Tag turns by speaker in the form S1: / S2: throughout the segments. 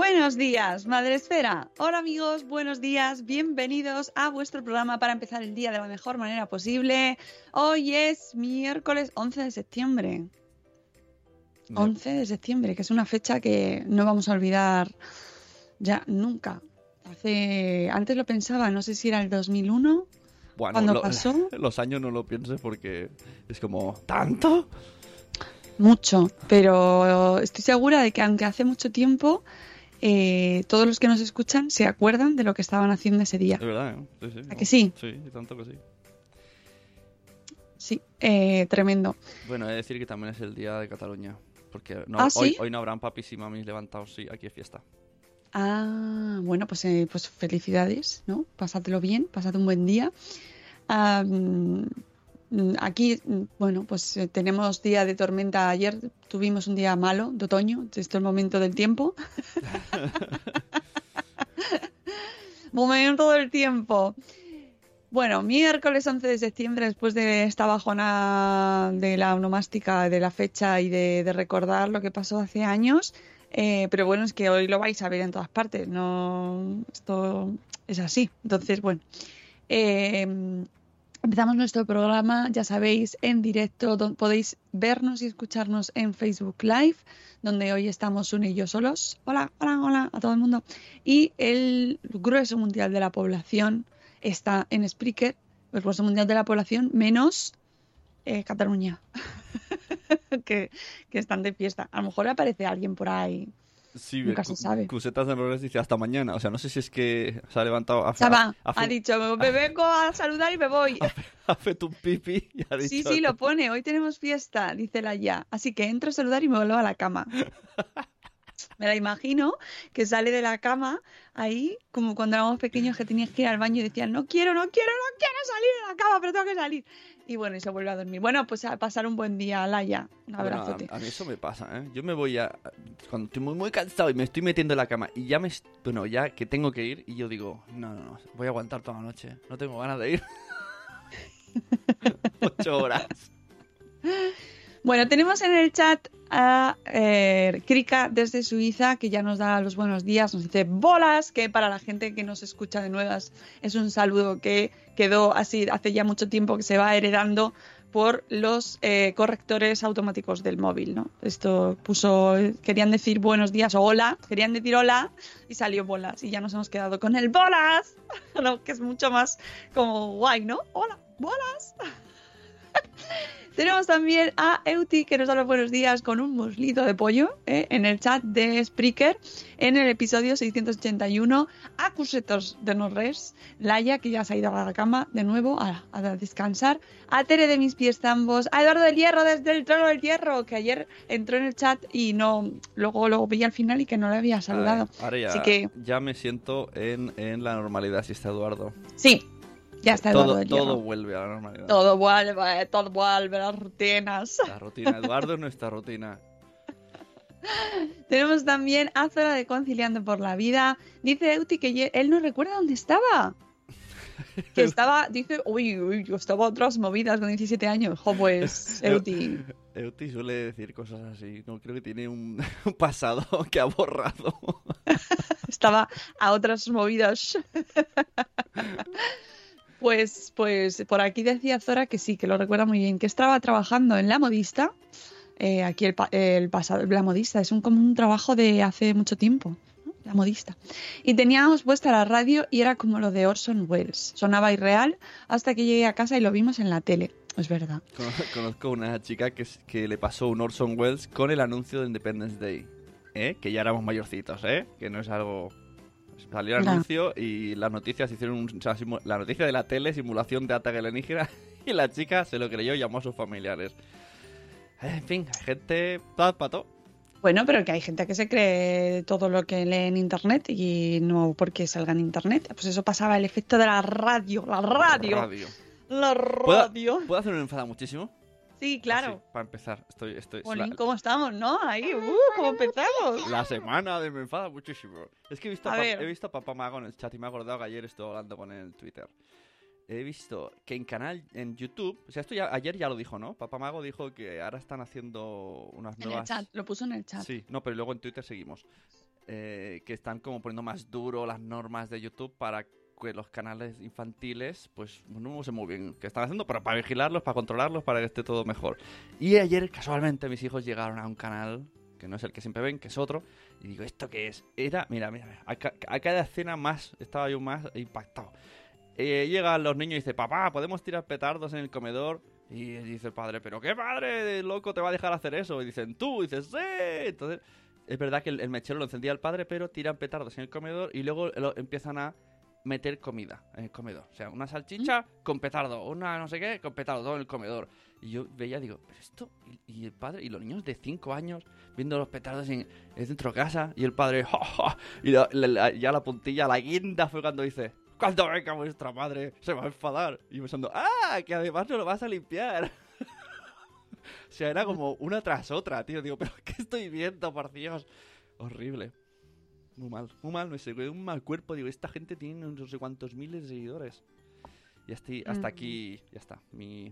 S1: Buenos días, Madre Esfera. Hola amigos, buenos días, bienvenidos a vuestro programa para empezar el día de la mejor manera posible. Hoy es miércoles 11 de septiembre. 11 de septiembre, que es una fecha que no vamos a olvidar ya nunca. Hace, antes lo pensaba, no sé si era el 2001,
S2: Bueno,
S1: cuando
S2: lo-
S1: pasó,
S2: los años no lo pienses porque es como, ¿tanto?
S1: mucho, pero estoy segura de que aunque hace mucho tiempo, eh, todos los que nos escuchan se acuerdan de lo que estaban haciendo ese día.
S2: Es verdad, ¿eh? Sí, sí.
S1: ¿A que sí?
S2: Sí, tanto que sí.
S1: Sí, eh, tremendo.
S2: Bueno, he de decir que también es el día de Cataluña. Porque no,
S1: ¿Ah,
S2: hoy,
S1: sí?
S2: hoy no habrán papis y mamis levantados, sí, aquí es fiesta.
S1: Ah, bueno, pues, eh, pues felicidades, ¿no? Pásatelo bien, pásate un buen día. Mm, aquí, mm, bueno, pues eh, tenemos día de tormenta. Ayer tuvimos un día malo, de otoño, esto es el momento del tiempo. momento del tiempo. Bueno, miércoles 11 de septiembre, después de esta bajona de la onomástica, de la fecha y de, de recordar lo que pasó hace años, eh, pero bueno, es que hoy lo vais a ver en todas partes, no, esto es así. Entonces, bueno, eh, empezamos nuestro programa, ya sabéis, en directo, podéis vernos y escucharnos en Facebook Live, donde hoy estamos un y yo solos. Hola, hola, hola a todo el mundo. Y el grueso mundial de la población está en Spreaker, el grueso mundial de la población, menos eh, Cataluña, que, que están de fiesta. A lo mejor aparece alguien por ahí.
S2: Sí,
S1: Nunca se sabe.
S2: Cusetas de errores dice hasta mañana. O sea, no sé si es que se ha levantado a,
S1: va,
S2: a-
S1: ha dicho, me vengo a saludar y me voy.
S2: ha feito un pipi y ha dicho...
S1: Sí, sí, lo pone. Hoy tenemos fiesta, dice la ya. Así que entro a saludar y me vuelvo a la cama. Me la imagino que sale de la cama ahí, como cuando éramos pequeños que tenías que ir al baño y decían, no quiero, no quiero, no quiero salir de la cama, pero tengo que salir. Y bueno, y se vuelve a dormir. Bueno, pues a pasar un buen día, Laia. Un
S2: Bueno,
S1: abrazote.
S2: a, a mí eso me pasa, ¿eh? Yo me voy a... Cuando estoy muy, muy cansado y me estoy metiendo en la cama y ya me... Bueno, ya que tengo que ir y yo digo, no, no, no, voy a aguantar toda la noche. No tengo ganas de ir. Ocho horas.
S1: Bueno, tenemos en el chat a eh, Krika desde Suiza, que ya nos da los buenos días, nos dice bolas, que para la gente que nos escucha de nuevas es un saludo que quedó así hace ya mucho tiempo que se va heredando por los eh, correctores automáticos del móvil, ¿no? Esto puso, querían decir buenos días o hola, querían decir hola y salió bolas y ya nos hemos quedado con el bolas, que es mucho más como guay, ¿no? Hola, bolas. Tenemos también a Euti que nos da los buenos días con un muslito de pollo ¿eh? en el chat de Spreaker en el episodio 681. Acusetos de no res. Laia que ya se ha ido a la cama de nuevo a, a descansar. A Tere de mis pies tambos. A Eduardo del Hierro desde el trono del Hierro que ayer entró en el chat y no luego lo vi al final y que no le había saludado.
S2: Ahora ya,
S1: Así que
S2: ya me siento en, en la normalidad si está Eduardo.
S1: sí, ya está Eduardo
S2: Todo,
S1: del
S2: todo vuelve a la normalidad.
S1: Todo vuelve, todo vuelve, las rutinas.
S2: La rutina. Eduardo es nuestra rutina.
S1: Tenemos también a Zora de Conciliando por la Vida. Dice Euti que él no recuerda dónde estaba. Que estaba, dice, uy, uy, yo estaba a otras movidas con 17 años. Jo, pues, Euti.
S2: Euti suele decir cosas así. No creo que tiene un, un pasado que ha borrado.
S1: Estaba a otras movidas. Pues, pues por aquí decía Zora que sí, que lo recuerda muy bien, que estaba trabajando en la modista. Eh, aquí el, el pasado, la modista, es un, como un trabajo de hace mucho tiempo, ¿no? la modista. Y teníamos puesta la radio y era como lo de Orson Welles. Sonaba irreal hasta que llegué a casa y lo vimos en la tele. Es verdad.
S2: Cono- Conozco una chica que le pasó un Orson Welles con el anuncio de Independence Day. ¿eh? Que ya éramos mayorcitos, ¿eh? Que no es algo... Salió el
S1: Claro.
S2: anuncio y las noticias hicieron un- o sea, simu- la noticia de la tele, simulación de ataque alienígena, y la chica se lo creyó y llamó a sus familiares. En fin, hay gente... Todo.
S1: Bueno, pero que hay gente que se cree todo lo que lee en internet y no porque salga en internet. Pues eso pasaba el efecto de la radio, la radio,
S2: Radio.
S1: la
S2: ¿Puedo,
S1: radio.
S2: ¿Puedo hacer un enfada muchísimo?
S1: Sí, claro.
S2: Así, para empezar, estoy... estoy
S1: Jolín,
S2: la-
S1: ¿cómo estamos, no? Ahí, uh, ¿cómo empezamos?
S2: La semana de me enfada muchísimo. Es que he visto, a he visto a Papá Mago en el chat y me he acordado que ayer estuve hablando con él en Twitter. He visto que en canal, en YouTube, o sea, esto ya, ayer ya lo dijo, ¿no? Papá Mago dijo que ahora están haciendo unas
S1: En el
S2: nuevas...
S1: chat, lo puso en el chat.
S2: Sí, no, pero luego en Twitter seguimos. Eh, que están como poniendo más duro las normas de YouTube para que los canales infantiles, pues no sé muy bien qué están haciendo, pero para vigilarlos, para controlarlos, para que esté todo mejor. Y ayer, casualmente, mis hijos llegaron a un canal, que no es el que siempre ven, que es otro, y digo, ¿esto qué es? Era, mira, mira, a, a cada escena más, estaba yo más impactado. Eh, llegan los niños y dice, papá, ¿podemos tirar petardos en el comedor? Y dice el padre, ¿pero qué padre loco te va a dejar hacer eso? Y dicen, tú, y dices, sí. Entonces, es verdad que el, el mechero lo encendía el padre, pero tiran petardos en el comedor y luego lo- empiezan a meter comida en el comedor. O sea, una salchicha con petardo, una no sé qué con petardo, todo en el comedor. Y yo veía, digo, ¿pero esto? Y, y el padre, y los niños de 5 años viendo los petardos en, en dentro de casa, y el padre, ¡ja, ja! Y la- la- la- ya la puntilla, la guinda fue cuando dice, cuando venga vuestra madre, se va a enfadar. Y pensando, ¡ah! Que además no lo vas a limpiar. o sea, era como una tras otra, tío. Digo, ¿pero qué estoy viendo, por Dios? Horrible. Muy mal, muy mal, me sé, un mal cuerpo. Digo, esta gente tiene no sé cuántos miles de seguidores. Y hasta
S1: Mm.
S2: aquí, ya está. Mi...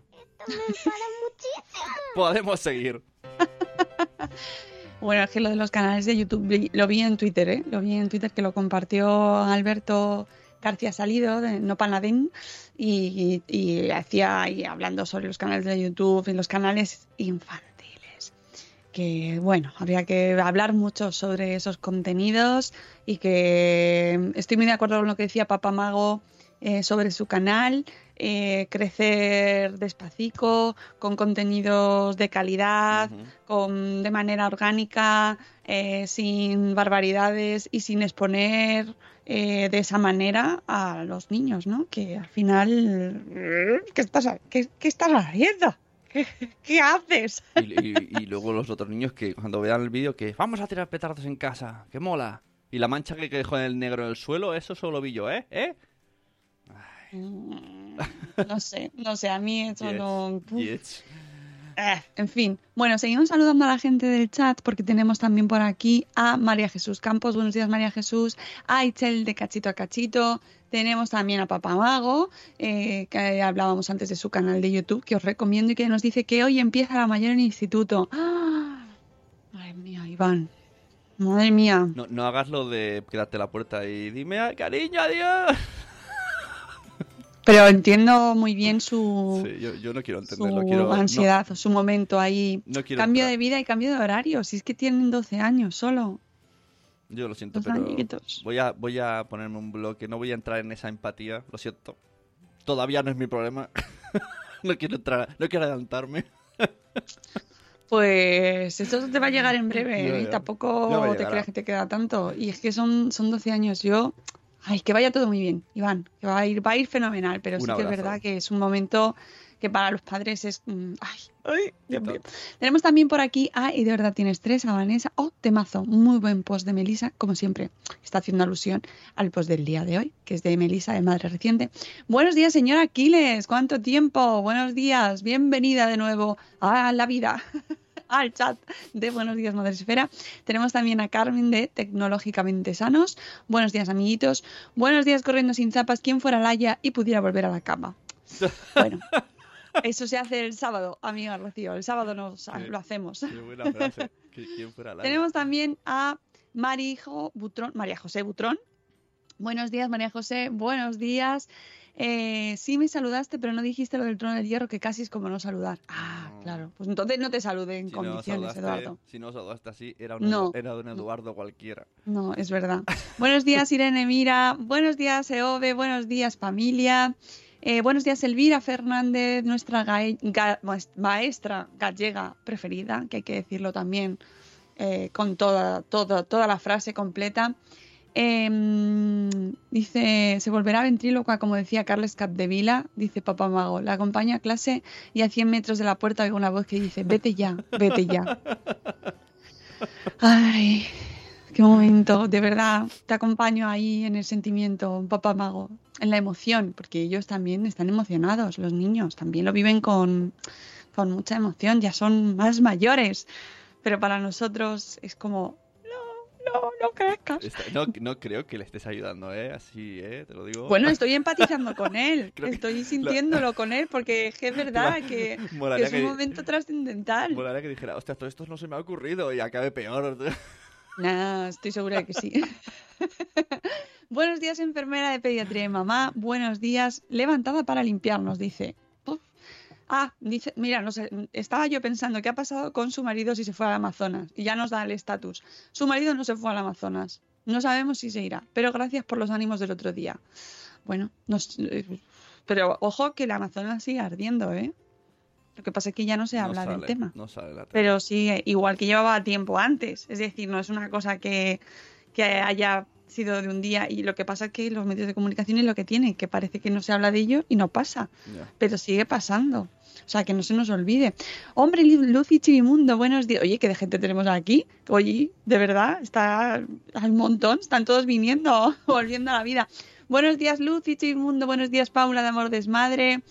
S3: Me muchísimo.
S2: Podemos seguir.
S1: Bueno, es que lo de los canales de YouTube lo vi en Twitter, ¿eh? Lo vi en Twitter que lo compartió Alberto García Salido de No Panadín y, y, y hacía ahí hablando sobre los canales de YouTube y los canales infantiles. Que bueno, habría que hablar mucho sobre esos contenidos y que estoy muy de acuerdo con lo que decía Papá Mago eh, sobre su canal, eh, crecer despacito, con contenidos de calidad, con, de manera orgánica, eh, sin barbaridades y sin exponer eh, de esa manera a los niños, ¿no? Que al final, ¿qué estás, qué, qué estás haciendo? ¿Qué, qué haces?
S2: Y, y- y luego los otros niños que cuando vean el vídeo que vamos a tirar petardos en casa, que mola. Y la mancha que dejó en el negro en el suelo, eso solo vi yo, ¿eh? ¿Eh?
S1: Mm, No sé, no sé, a mí eso
S2: Yes,
S1: no...
S2: yes.
S1: Eh, en fin, bueno, seguimos saludando a la gente del chat porque tenemos también por aquí a María Jesús Campos. Buenos días, María Jesús. A Itzel de Cachito a Cachito. Tenemos también a Papá Mago, eh, que hablábamos antes de su canal de YouTube, que os recomiendo y que nos dice que hoy empieza la mayor en instituto. ¡Ah! Madre mía, Iván. Madre mía.
S2: No, no hagas lo de quedarte la puerta y dime, "Ay, cariño, adiós.
S1: Pero entiendo muy bien su,
S2: Sí, yo, yo no quiero
S1: su
S2: no-
S1: ansiedad, su momento ahí.
S2: No,
S1: Cambio
S2: entrar.
S1: de vida y cambio de horario. Si es que tienen 12 años solo.
S2: Yo lo siento, pero voy a, voy a ponerme un bloque. No voy a entrar en esa empatía. Lo siento. Todavía no es mi problema. no quiero entrar, no quiero adelantarme.
S1: Pues eso te va a llegar en breve,
S2: Ya,
S1: ¿eh? Tampoco te creas que te queda tanto. Y es que son, son 12 años. Yo, ay, que vaya todo muy bien, Iván, que va a ir, va a ir fenomenal, pero
S2: Un
S1: sí que es verdad que es un momento que para los padres es, mm, ay, ay, Dios
S2: Total.
S1: mío. Tenemos también por aquí a Y de verdad tienes tres, a Vanessa, oh, temazo, muy buen post de Melisa, como siempre, está haciendo alusión al post del día de hoy, que es de Melisa, de Madre Reciente. Buenos días, señora Aquiles, ¿cuánto tiempo? Buenos días, bienvenida de nuevo a la vida. al chat de Buenos Días Madresfera. Tenemos también a Carmen de Tecnológicamente Sanos. Buenos días, amiguitos. Buenos días, corriendo sin zapas. ¿Quién fuera Laia y pudiera volver a la cama? Bueno, eso se hace el sábado, amiga Rocío. El sábado nos,
S2: Qué-
S1: lo hacemos.
S2: Qué buena frase. ¿Quién fuera la
S1: Tenemos también a Marijo Butrón, María José Butrón. Buenos días, María José. Buenos días. Eh, sí me saludaste, pero no dijiste lo del trono del hierro, que casi es como no saludar. Ah,
S2: No.
S1: claro. Pues entonces no te saludé en
S2: Si
S1: condiciones, Eduardo.
S2: Si no saludaste así, era un,
S1: No.
S2: era un Eduardo cualquiera.
S1: No, es verdad. Buenos días, Irene Mira. Buenos días, Eove. Buenos días, familia. Eh, buenos días, Elvira Fernández, nuestra maestra gallega preferida, que hay que decirlo también eh, con toda, la frase completa. Em, dice, se volverá ventrílocua, como decía Carles Capdevila, dice Papá Mago. La acompaña a clase y a 100 metros de la puerta oigo una voz que dice, vete ya, vete ya. Ay, qué momento, de verdad, te acompaño ahí en el sentimiento, Papá Mago, en la emoción, porque ellos también están emocionados, los niños, también lo viven con, con mucha emoción, ya son más mayores, pero para nosotros es como, no, no, no crezcas.
S2: No, no creo que le estés ayudando, ¿eh? Así, ¿eh? Te lo digo.
S1: Bueno, estoy empatizando con él,
S2: que
S1: estoy sintiéndolo con él, porque es que verdad que, que
S2: Molaría
S1: es un
S2: que-
S1: momento trascendental.
S2: Molaría que dijera, hostia, todo esto no se me ha ocurrido y acabe peor.
S1: Nah, estoy segura de que sí. Buenos días, enfermera de pediatría de mamá. Buenos días, levantada para limpiarnos, dice. Uf. Ah, dice, mira, no sé, estaba yo pensando qué ha pasado con su marido si se fue al Amazonas. Y ya nos da el estatus. Su marido no se fue al Amazonas. No sabemos si se irá, pero gracias por los ánimos del otro día. Bueno, nos, eh, pero ojo que el Amazonas sigue ardiendo, ¿eh? Lo que pasa es que ya no se
S2: No
S1: habla del tema
S2: No sale la tele.
S1: pero sigue igual que llevaba tiempo antes. Es decir, no es una cosa que, que haya sido de un día y lo que pasa es que los medios de comunicación es lo que tienen, que parece que no se habla de ello y no pasa, pero sigue pasando. O sea, que no se nos olvide. Hombre, Lu- Lucy Chivimundo, buenos días. Oye, ¿qué de gente tenemos aquí? Oye, de verdad, está hay un montón, están todos viniendo, volviendo a la vida. Buenos días, Lucy Chivimundo, buenos días, Paula de Amor Desmadre.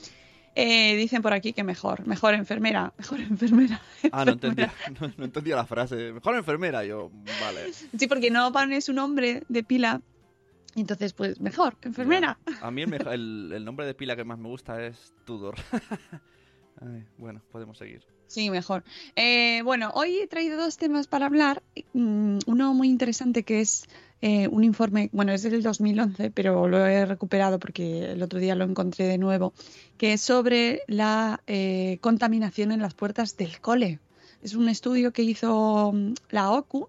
S1: Eh, dicen por aquí que mejor, mejor enfermera, mejor enfermera.
S2: Ah, no entendía, no, no entendía la frase. Mejor enfermera, yo, vale.
S1: Sí, porque no pones un nombre de pila. Entonces, pues mejor, enfermera.
S2: Ya. A mí el, mejo- el, el nombre de pila que más me gusta es Tudor. Ay, bueno, podemos seguir.
S1: Sí, mejor. Eh, bueno, hoy he traído dos temas para hablar. Mm, Uno muy interesante que es eh, un informe, bueno, es del 2011, pero lo he recuperado porque el otro día lo encontré de nuevo, que es sobre la eh, contaminación en las puertas del cole. Es un estudio que hizo mm, la OCU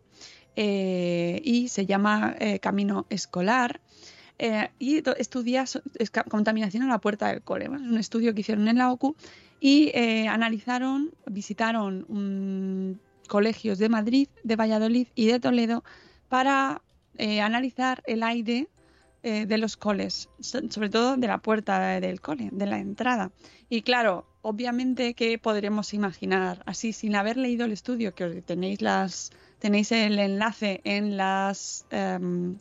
S1: eh, y se llama Camino Escolar. y estudia contaminación en la puerta del cole. Es un estudio que hicieron en la OCU y analizaron, visitaron colegios de Madrid, de Valladolid y de Toledo para eh, analizar el aire eh, de los coles, so- sobre todo de la puerta del cole, de la entrada. Y claro, obviamente que podremos imaginar, así sin haber leído el estudio, que tenéis las tenéis el enlace en las em,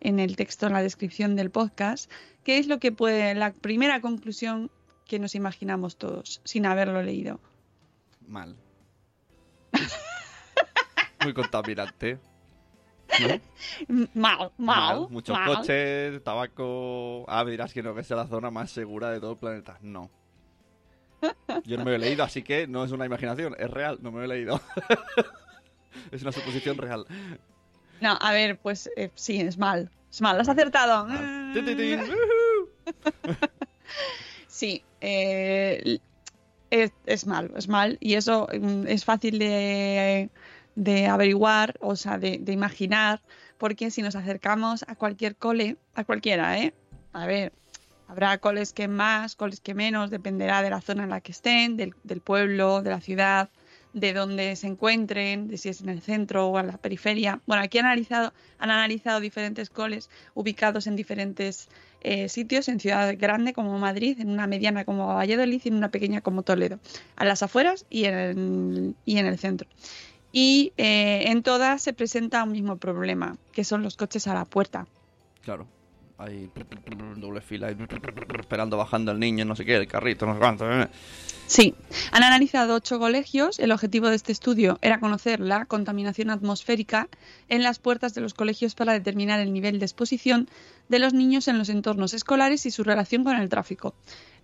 S1: en el texto, en la descripción del podcast, qué es lo que puede, la primera conclusión que nos imaginamos todos, sin haberlo leído.
S2: Mal. Muy contaminante.
S1: Mal, mal,
S2: Muchos
S1: mal.
S2: coches, tabaco. Ah, me dirás que no, que es la zona más segura de todo el planeta. No. Yo no me lo he leído, así que no es una imaginación, es real, no me lo he leído. es una suposición real.
S1: No, a ver, pues eh, sí, es mal. Es mal, has acertado. Sí, eh, es, es mal, es mal. Y eso mm, es fácil de, de averiguar, o sea, de, de imaginar, porque si nos acercamos a cualquier cole, a cualquiera, ¿eh? A ver, Habrá coles que más, coles que menos, dependerá de la zona en la que estén, del, del pueblo, de la ciudad, de dónde se encuentren, de si es en el centro o en la periferia. Bueno, aquí han analizado, han analizado diferentes coles ubicados en diferentes eh, sitios, en ciudades grandes como Madrid, en una mediana como Valladolid y en una pequeña como Toledo, a las afueras y en el, y en el centro. Y eh, en todas se presenta un mismo problema, que son los coches a la puerta.
S2: Claro. Hay doble fila, esperando, bajando el niño, no sé qué, el carrito, no sé cuánto. eh.
S1: Sí, han analizado ocho colegios. El objetivo de este estudio era conocer la contaminación atmosférica en las puertas de los colegios para determinar el nivel de exposición de los niños en los entornos escolares y su relación con el tráfico.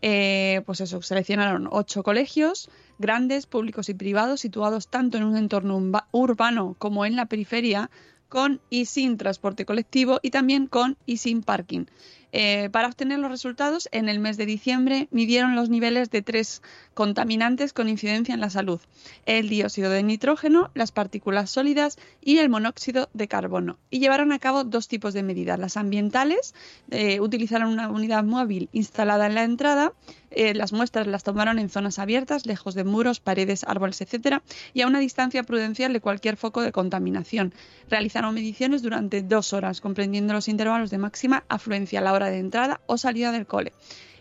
S1: Eh, pues eso, seleccionaron ocho colegios grandes, públicos y privados, situados tanto en un entorno urba- urbano como en la periferia, con y sin transporte colectivo y también con y sin parking. Eh, para obtener los resultados, en el mes de diciembre midieron los niveles de tres contaminantes con incidencia en la salud: el dióxido de nitrógeno, las partículas sólidas y el monóxido de carbono. Y llevaron a cabo dos tipos de medidas: las ambientales, eh, utilizaron una unidad móvil instalada en la entrada. eh, las muestras las tomaron en zonas abiertas, lejos de muros, paredes, árboles, etcétera, y a una distancia prudencial de cualquier foco de contaminación. Realizaron mediciones durante dos horas, comprendiendo los intervalos de máxima afluencia a la hora de entrada o salida del cole.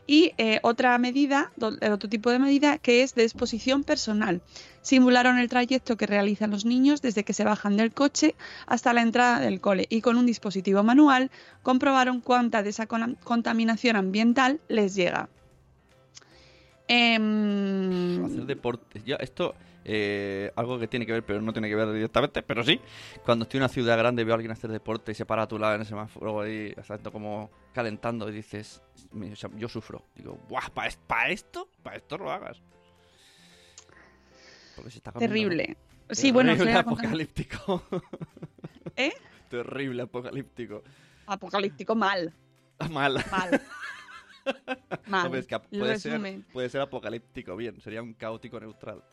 S1: Y eh, otra medida, el otro tipo de medida, que es de exposición personal. Simularon el trayecto que realizan los niños desde que se bajan del coche hasta la entrada del cole y con un dispositivo manual comprobaron cuánta de esa con- contaminación ambiental les llega. Em,
S2: deporte. Ya, esto, eh, algo que tiene que ver, pero no tiene que ver directamente, pero sí. Cuando estoy en una ciudad grande y veo a alguien hacer deporte y se para a tu lado en el semáforo ahí, exacto, como calentando y dices, "Mi- o sea, yo sufro. Digo, ¡buah! ¿Para esto? ¿Para esto lo hagas? Porque se está comiendo, ¿no?
S1: terrible. Sí, bueno,
S2: Terrible
S1: a contar-
S2: apocalíptico.
S1: ¿Eh?
S2: Terrible apocalíptico.
S1: Apocalíptico mal,
S2: Mal.
S1: mal. mal.
S2: Hombre, es que
S1: El
S2: puede, ser,
S1: resumen.
S2: puede ser apocalíptico bien, sería un caótico neutral.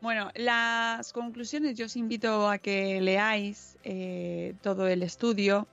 S1: Bueno, las conclusiones yo os invito a que leáis eh, todo el estudio,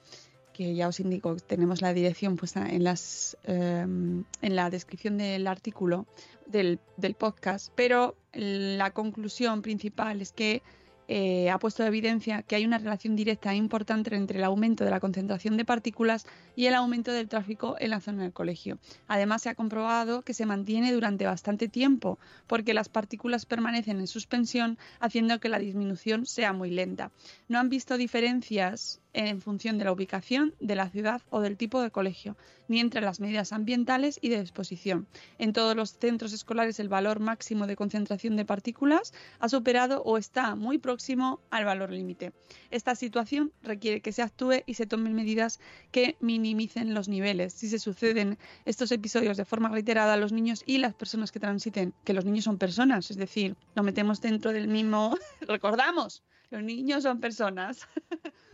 S1: que ya os indico, tenemos la dirección puesta en, las, eh, en la descripción del artículo del, del podcast, pero la conclusión principal es que eh, ha puesto de evidencia que hay una relación directa e importante entre el aumento de la concentración de partículas y el aumento del tráfico en la zona del colegio. Además, se ha comprobado que se mantiene durante bastante tiempo, porque las partículas permanecen en suspensión, haciendo que la disminución sea muy lenta. No han visto diferencias en función de la ubicación, de la ciudad o del tipo de colegio, ni entre las medidas ambientales y de exposición. En todos los centros escolares el valor máximo de concentración de partículas ha superado o está muy próximo al valor límite. Esta situación requiere que se actúe y se tomen medidas que minimicen los niveles. Si se suceden estos episodios de forma reiterada, los niños y las personas que transiten, que los niños son personas, es decir, nos metemos dentro del mismo, recordamos, los niños son personas.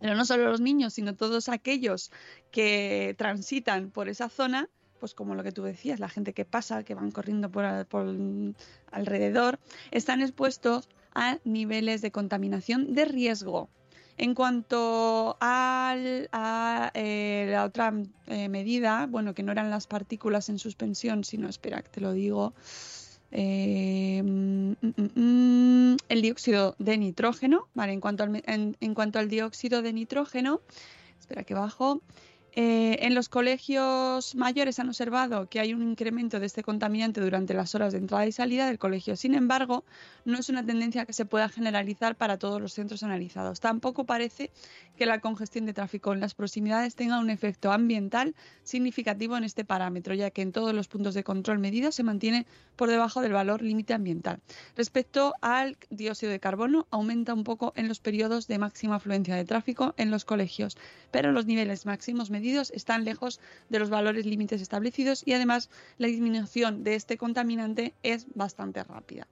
S1: Pero no solo los niños, sino todos aquellos que transitan por esa zona, pues como lo que tú decías, la gente que pasa, que van corriendo por, por alrededor, están expuestos a niveles de contaminación de riesgo. En cuanto al- a eh, la otra eh, medida, bueno, que no eran las partículas en suspensión, sino, espera, que te lo digo, eh, mm, mm, mm, el dióxido de nitrógeno, ¿vale? En cuanto al, en cuanto al dióxido de nitrógeno, espera que bajo. Eh, en los colegios mayores han observado que hay un incremento de este contaminante durante las horas de entrada y salida del colegio. Sin embargo, no es una tendencia que se pueda generalizar para todos los centros analizados. Tampoco parece que la congestión de tráfico en las proximidades tenga un efecto ambiental significativo en este parámetro, ya que en todos los puntos de control medidos se mantiene por debajo del valor límite ambiental. Respecto al dióxido de carbono, aumenta un poco en los periodos de máxima afluencia de tráfico en los colegios, pero los niveles máximos medidos están lejos de los valores límites establecidos y además la disminución de este contaminante es bastante rápida.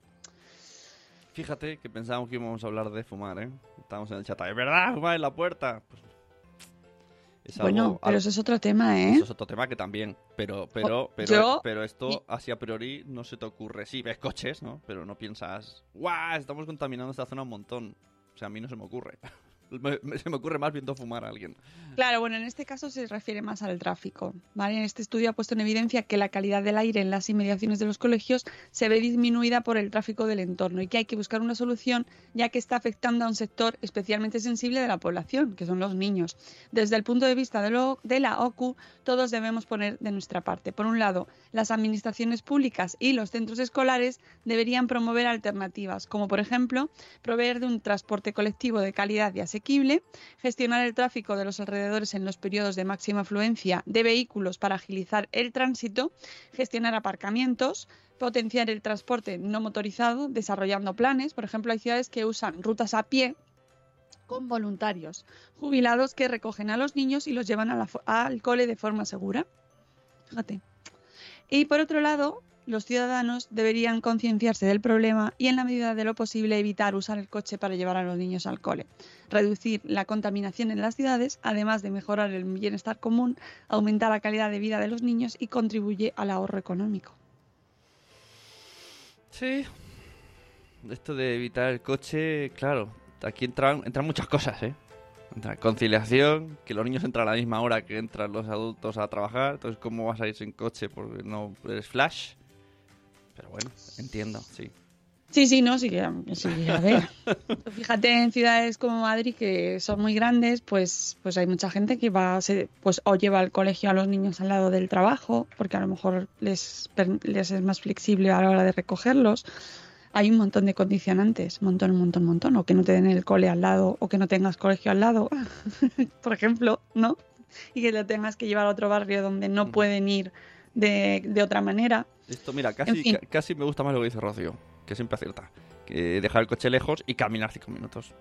S2: Fíjate que pensábamos que íbamos a hablar de fumar, ¿eh? Estábamos en el chat. ¿Es verdad? ¿Fumar en la puerta? Pues, es
S1: bueno, pero
S2: algo-
S1: eso es otro tema, ¿eh?
S2: Eso es otro tema que también. Pero, pero,
S1: Jo-
S2: pero,
S1: yo-
S2: pero esto así a priori no se te ocurre. Sí, ves coches, ¿no? Pero no piensas, ¡guau! Estamos contaminando esta zona un montón. O sea, a mí no se me ocurre. Se me ocurre más viendo fumar a alguien.
S1: Claro, bueno, en este caso se refiere más al tráfico. ¿vale? Este estudio ha puesto en evidencia que la calidad del aire en las inmediaciones de los colegios se ve disminuida por el tráfico del entorno y que hay que buscar una solución ya que está afectando a un sector especialmente sensible de la población, que son los niños. Desde el punto de vista de, de la OCU, todos debemos poner de nuestra parte. Por un lado, las administraciones públicas y los centros escolares deberían promover alternativas, como por ejemplo proveer de un transporte colectivo de calidad y asequible, gestionar el tráfico de los alrededores en los periodos de máxima afluencia de vehículos para agilizar el tránsito, gestionar aparcamientos, potenciar el transporte no motorizado, desarrollando planes. Por ejemplo, hay ciudades que usan rutas a pie con voluntarios jubilados que recogen a los niños y los llevan a la al cole de forma segura. Fíjate. Y por otro lado, los ciudadanos deberían concienciarse del problema y en la medida de lo posible evitar usar el coche para llevar a los niños al cole. Reducir la contaminación en las ciudades, además de mejorar el bienestar común, aumenta la calidad de vida de los niños y contribuye al ahorro económico.
S2: Sí. Esto de evitar el coche, claro, aquí entran, entran muchas cosas, ¿eh? Entra conciliación, que los niños entran a la misma hora que entran los adultos a trabajar, entonces ¿cómo vas a ir sin coche porque no eres flash? Pero bueno, entiendo, sí.
S1: Sí, sí, no, sí sí, a ver. Fíjate en ciudades como Madrid que son muy grandes, pues, pues hay mucha gente que va, se, pues o lleva al colegio a los niños al lado del trabajo, porque a lo mejor les, les es más flexible a la hora de recogerlos. Hay un montón de condicionantes, montón, un montón, un montón, o que no te den el cole al lado, o que no tengas colegio al lado, por ejemplo, ¿no? Y que lo tengas que llevar a otro barrio donde no
S2: Ujú.
S1: pueden ir de, de otra manera.
S2: Esto, mira, casi,
S1: fin.
S2: ca- casi me gusta más lo que dice Rocío, que siempre acierta. Que dejar el coche lejos y caminar cinco minutos.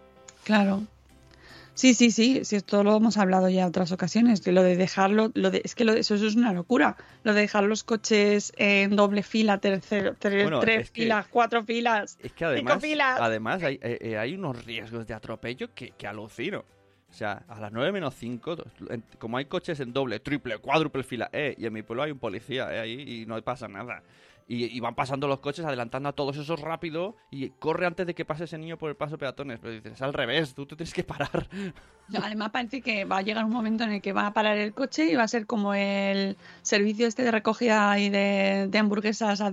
S1: Claro. Sí, sí, sí, sí, esto lo hemos hablado ya en otras ocasiones, de lo de dejarlo, lo de, es que lo de- eso, eso es una locura, lo de dejar los coches en doble fila, tercero, tres,
S2: Bueno,
S1: tres
S2: es que-
S1: filas, cuatro filas.
S2: Es que además,
S1: filas.
S2: además hay, eh, eh, hay unos riesgos de atropello que, que alucino. O sea, a las 9 menos 5, como hay coches en doble, triple, cuádruple fila, eh, y en mi pueblo hay un policía eh, ahí y no pasa nada. Y, y van pasando los coches adelantando a todos esos rápido y corre antes de que pase ese niño por el paso de peatones. Pero dices, es al revés, tú, tú tienes que parar.
S1: Además parece que va a llegar un momento en el que va a parar el coche y va a ser como el servicio este de recogida y de, de hamburguesas a,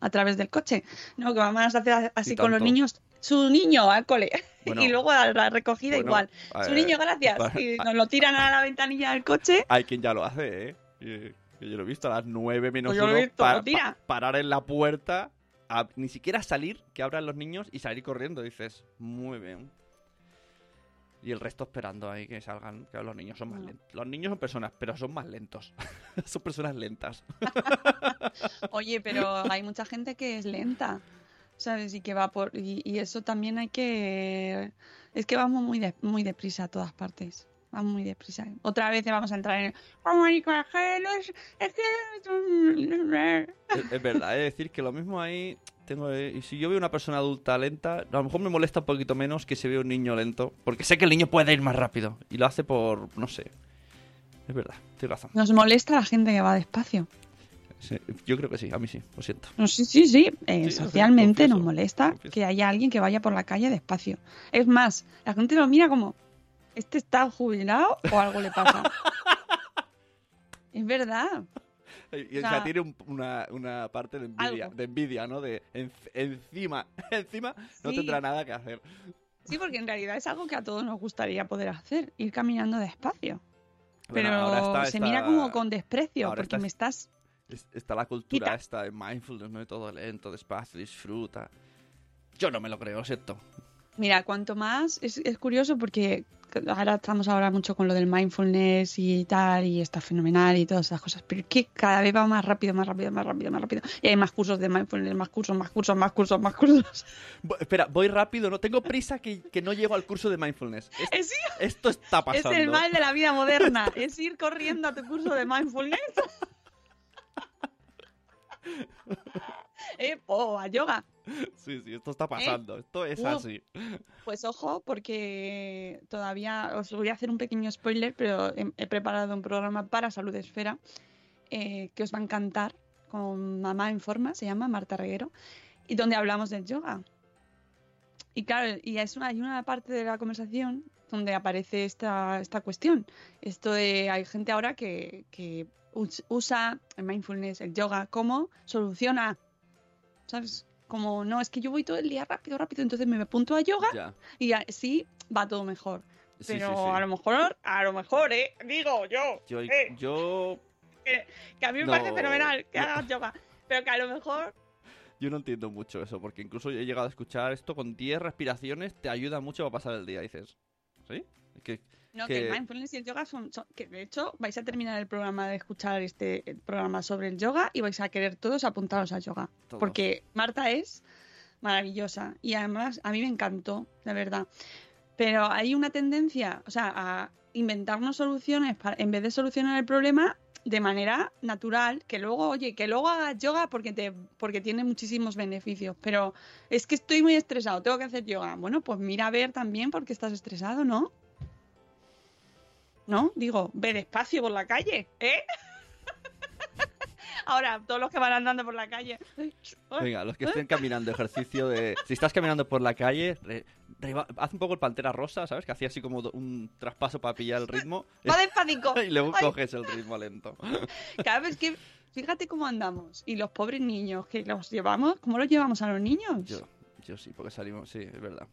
S1: a través del coche, ¿no? Que vamos a hacer así con los niños, su niño al cole.
S2: Bueno,
S1: y luego a la recogida
S2: bueno,
S1: igual. Su niño, gracias. Y nos lo tiran a la ventanilla del coche.
S2: Hay quien ya lo hace, ¿eh? Y- que yo lo he visto a las 9 menos
S1: Pues yo lo he
S2: 1
S1: visto, lo tira.
S2: parar en la puerta, a- ni siquiera salir, que abran los niños y salir corriendo. Dices, muy bien. Y el resto esperando ahí que salgan. Que los niños son más lentos. Los niños son personas, pero son más lentos. son personas lentas.
S1: Oye, pero hay mucha gente que es lenta, ¿sabes? Y que va por y, y eso también hay que es que vamos muy de- muy deprisa a todas partes. Vamos muy deprisa. Otra vez vamos a entrar en comunicación, es, es que
S2: es, es verdad, es decir, que lo mismo ahí. Tengo, eh, y si yo veo una persona adulta lenta, a lo mejor me molesta un poquito menos que si veo un niño lento. Porque sé que el niño puede ir más rápido. Y lo hace por. no sé. Es verdad, tienes razón.
S1: nos molesta la gente que va despacio.
S2: Yo creo que sí, a mí sí, lo siento.
S1: No, sí, sí, sí. eh,
S2: Sí,
S1: socialmente
S2: confieso,
S1: nos molesta
S2: confieso.
S1: que haya alguien que vaya por la calle despacio. Es más, la gente lo mira como, ¿este está jubilado o algo le pasa? es verdad.
S2: Y, o
S1: O
S2: sea, tiene un- una, una parte de envidia,
S1: algo.
S2: de envidia, ¿no? De en- encima, encima no tendrá nada que hacer.
S1: Sí, porque en realidad es algo que a todos nos gustaría poder hacer, ir caminando despacio.
S2: Bueno,
S1: Pero
S2: ahora está-
S1: se
S2: está-
S1: mira como con desprecio,
S2: ahora
S1: porque
S2: está-
S1: me estás...
S2: es- Está la cultura
S1: Quita.
S2: esta de mindfulness, ¿no? Todo lento, despacio, disfruta. Yo no me lo creo, lo siento.
S1: Mira, cuanto más... Es, es curioso porque ahora estamos ahora mucho con lo del mindfulness y tal, y está fenomenal y todas esas cosas, pero es que cada vez va más rápido, más rápido, más rápido, más rápido. Y hay más cursos de mindfulness, más cursos, más cursos, más cursos, más cursos.
S2: Vo- espera, voy rápido, no tengo prisa que, que no llego al curso de mindfulness. Es-
S1: Es,
S2: esto está
S1: es
S2: pasando.
S1: el mal de la vida moderna, es ir corriendo a tu curso de mindfulness. eh, o a yoga.
S2: Sí, sí, esto está pasando. Esto es
S1: Uh.
S2: así.
S1: Pues ojo, porque todavía os voy a hacer un pequeño spoiler, pero he, he preparado un programa para Salud Esfera eh, que os va a encantar, con Mamá en Forma, se llama Marta Reguero, y donde hablamos del yoga. Y claro, y es una, hay una parte de la conversación donde aparece esta, esta cuestión. Esto de, hay gente ahora que, usa el mindfulness, el yoga, como soluciona, ¿sabes? Como, no, es que yo voy todo el día rápido, rápido, entonces me apunto a yoga
S2: Ya.
S1: y así va todo mejor.
S2: Sí,
S1: Pero
S2: sí, sí.
S1: a lo mejor, a lo mejor, ¿eh? Digo yo,
S2: Yo,
S1: eh,
S2: yo,
S1: que a mí me
S2: No.
S1: parece fenomenal que hagas yoga, pero que a lo mejor
S2: yo no entiendo mucho eso, porque incluso he llegado a escuchar esto con 10 respiraciones te ayuda mucho para pasar el día. Dices, ¿sí? Que,
S1: No,
S2: que-
S1: que el mindfulness y el yoga son, son- que de hecho vais a terminar el programa de escuchar este programa sobre el yoga y vais a querer todos apuntaros a yoga.
S2: Todos.
S1: Porque Marta es maravillosa y además a mí me encantó, de verdad. Pero hay una tendencia, o sea, a inventarnos soluciones para- en vez de solucionar el problema de manera natural, que luego, oye, que luego hagas yoga porque te porque tiene muchísimos beneficios, pero es que estoy muy estresado, tengo que hacer yoga. Bueno, pues mira a ver también porque estás estresado, ¿no? ¿No? Digo, ve despacio por la calle, ¿eh? Ahora, todos los que van andando por la calle.
S2: Venga, los que estén caminando, ejercicio de... Si estás caminando por la calle, re- haz un poco el pantera rosa, ¿sabes? Que hacía así como un traspaso para pillar el ritmo.
S1: Va despacito.
S2: y luego
S1: Ay.
S2: coges el ritmo lento.
S1: Cada vez que. Fíjate cómo andamos. Y los pobres niños que los llevamos, ¿cómo los llevamos a los niños?
S2: Yo, yo sí, porque salimos, sí, es verdad.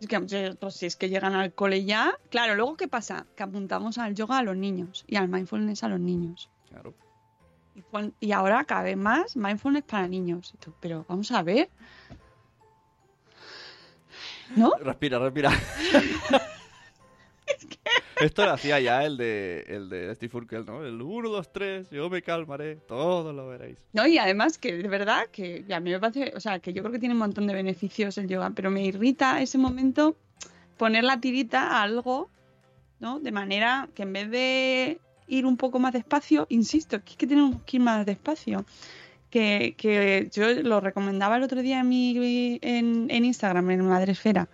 S1: Es que eh, pues, si es que llegan al cole ya. Claro, luego ¿qué pasa? Que apuntamos al yoga a los niños y al mindfulness a los niños.
S2: Claro.
S1: Y, ahora cada vez más mindfulness para niños. Tú, pero vamos a ver. ¿No?
S2: Respira, respira. Esto lo hacía ya el de, el de Steve Urkel, ¿no? El 1, 2, 3, yo me calmaré, todo lo veréis.
S1: No, y además que de verdad que a mí me parece, o sea, que yo creo que tiene un montón de beneficios el yoga, pero me irrita ese momento poner la tirita a algo, ¿no? De manera que en vez de ir un poco más despacio, insisto, que es que tenemos que ir más despacio. Que, que yo lo recomendaba el otro día en, mi, en, en Instagram, en Madresfera,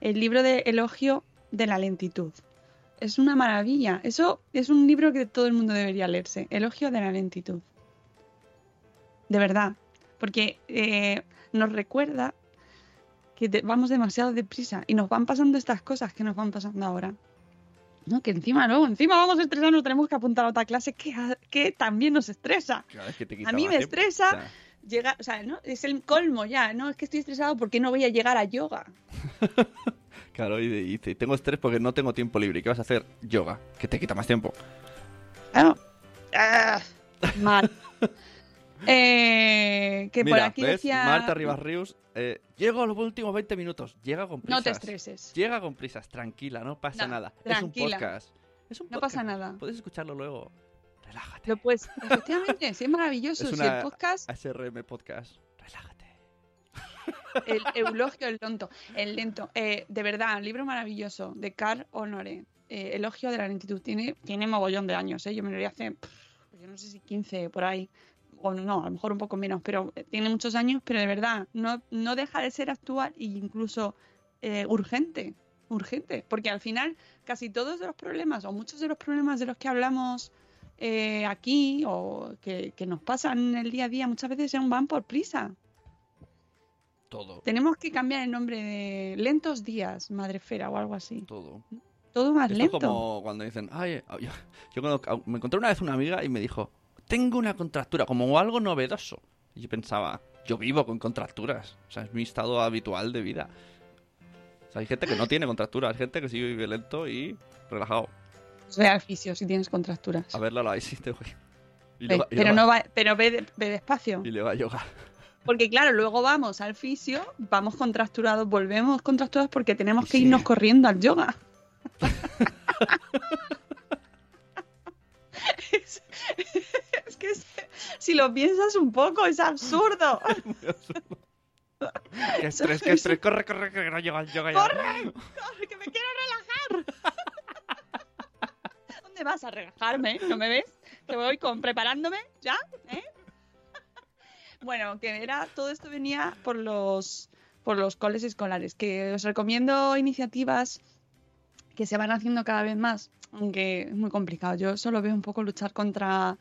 S1: el libro de Elogio de la Lentitud. Es una maravilla. Eso es un libro que todo el mundo debería leerse. Elogio de la Lentitud de verdad, porque eh, nos recuerda que te- vamos demasiado deprisa y nos van pasando estas cosas que nos van pasando ahora. ¿No? Que encima, luego, encima vamos a estresarnos, tenemos que apuntar a otra clase que, que también nos estresa.
S2: Claro, es que te
S1: A mí me
S2: tiempo.
S1: estresa.
S2: Sea,
S1: Llega, o sea, ¿no? Es el colmo ya, ¿no? Es que estoy estresado porque no voy a llegar a yoga.
S2: claro, y dice, tengo estrés porque no tengo tiempo libre. ¿Y ¿Qué vas a hacer? Yoga, que te quita más tiempo.
S1: Claro. Ah, mal. Eh, que por
S2: Mira,
S1: aquí
S2: ¿ves?
S1: decía...
S2: Marta Rivas Rius, eh, llego a los últimos 20 minutos. Llega con prisas.
S1: No te estreses.
S2: Llega con prisas, tranquila, no pasa
S1: No,
S2: nada.
S1: tranquila.
S2: Es un podcast. Es un
S1: No
S2: podcast.
S1: pasa nada.
S2: Puedes escucharlo luego. Relájate.
S1: Lo pues, efectivamente, sí es maravilloso.
S2: Es
S1: Si
S2: una-
S1: el podcast
S2: ASRM Podcast.
S1: El eulogio, el tonto, el lento. Eh, de verdad, un libro maravilloso de Carl Honore. Eh, Elogio de la lentitud. Tiene, tiene mogollón de años, ¿eh? Yo me lo leí hace, yo no sé si 15 por ahí. O no, a lo mejor un poco menos, pero eh, tiene muchos años, pero de verdad, no, no deja de ser actual e incluso eh, urgente. Urgente. Porque al final, casi todos los problemas, o muchos de los problemas de los que hablamos eh, aquí, o que, nos pasan en el día a día, muchas veces son- van por prisa.
S2: Todo.
S1: Tenemos que cambiar el nombre de Lentos Días, Madrefera o algo así.
S2: Todo.
S1: Todo más
S2: Esto
S1: lento.
S2: es como cuando dicen, ay, yo, yo cuando- me encontré una vez una amiga y me dijo, tengo una contractura, como algo novedoso. Y yo pensaba, yo vivo con contracturas, o sea, es mi estado habitual de vida. O sea, hay gente que no tiene contracturas, hay gente que sí vive lento y relajado.
S1: Ve al fisio si tienes contracturas.
S2: A verla la sí te voy. Y
S1: Ve,
S2: luego- y
S1: pero no va, pero ve, ve despacio.
S2: Y luego a yoga.
S1: Porque claro, luego vamos al fisio, vamos contracturados, volvemos contracturados porque tenemos que
S2: Sí.
S1: irnos corriendo al yoga. es, es que es- si lo piensas un poco, es absurdo.
S2: Qué estrés, qué estrés, corre, corre, corre, que no llega al yoga ya.
S1: ¡Corre! ¡Corre, que me quiero relajar! ¿Dónde vas a relajarme? ¿No me ves? Que voy con preparándome ya, ¿eh? Bueno, que era todo esto venía por los por los coles escolares, que os recomiendo iniciativas que se van haciendo cada vez más, aunque es muy complicado. Yo solo veo un poco luchar contra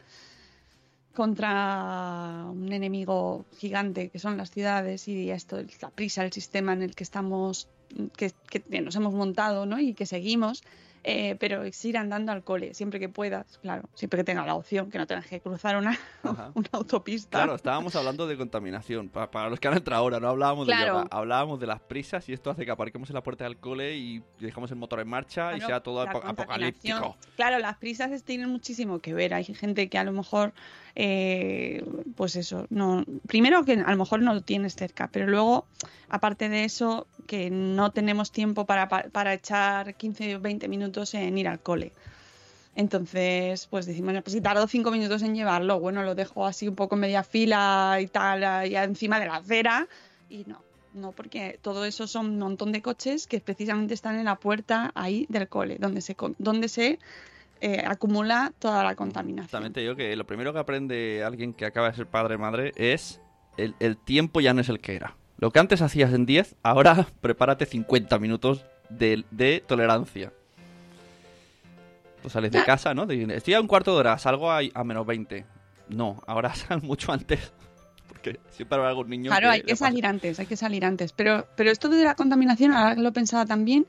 S1: contra un enemigo gigante que son las ciudades y esto, la prisa, el sistema en el que estamos que, nos hemos montado ¿no? y que seguimos, eh, pero es ir andando al cole, siempre que puedas, claro, siempre que tenga la opción, que no tengas que cruzar una, una autopista.
S2: Claro, estábamos hablando de contaminación, para, los que han entrado ahora, no hablábamos de yoga, hablábamos de las prisas y esto hace que aparquemos en la puerta del cole y dejamos el motor en marcha y sea todo apocalíptico.
S1: Claro, las prisas tienen muchísimo que ver, hay gente que a lo mejor eh, pues eso, no, primero que a lo mejor no lo tienes cerca, pero luego, aparte de eso, que no tenemos tiempo para, para echar 15 o 20 minutos en ir al cole. Entonces, pues decimos, pues si tardo cinco minutos en llevarlo, bueno, lo dejo así un poco en media fila y tal, ya encima de la acera. Y no, no, porque todo eso son un montón de coches que precisamente están en la puerta ahí del cole, donde se, donde se eh, acumula toda la contaminación.
S2: También te digo que lo primero que aprende alguien que acaba de ser padre o madre es el, el, tiempo ya no es el que era. Lo que antes hacías en 10, ahora prepárate 50 minutos de, de tolerancia. Tú sales de casa, ¿no? Estoy a un cuarto de hora, salgo a, a menos 20. No, ahora sal mucho antes. Porque siempre habrá algún niño.
S1: Claro, hay que salir antes, hay que salir antes. Pero, pero esto de la contaminación, ahora que lo pensaba también,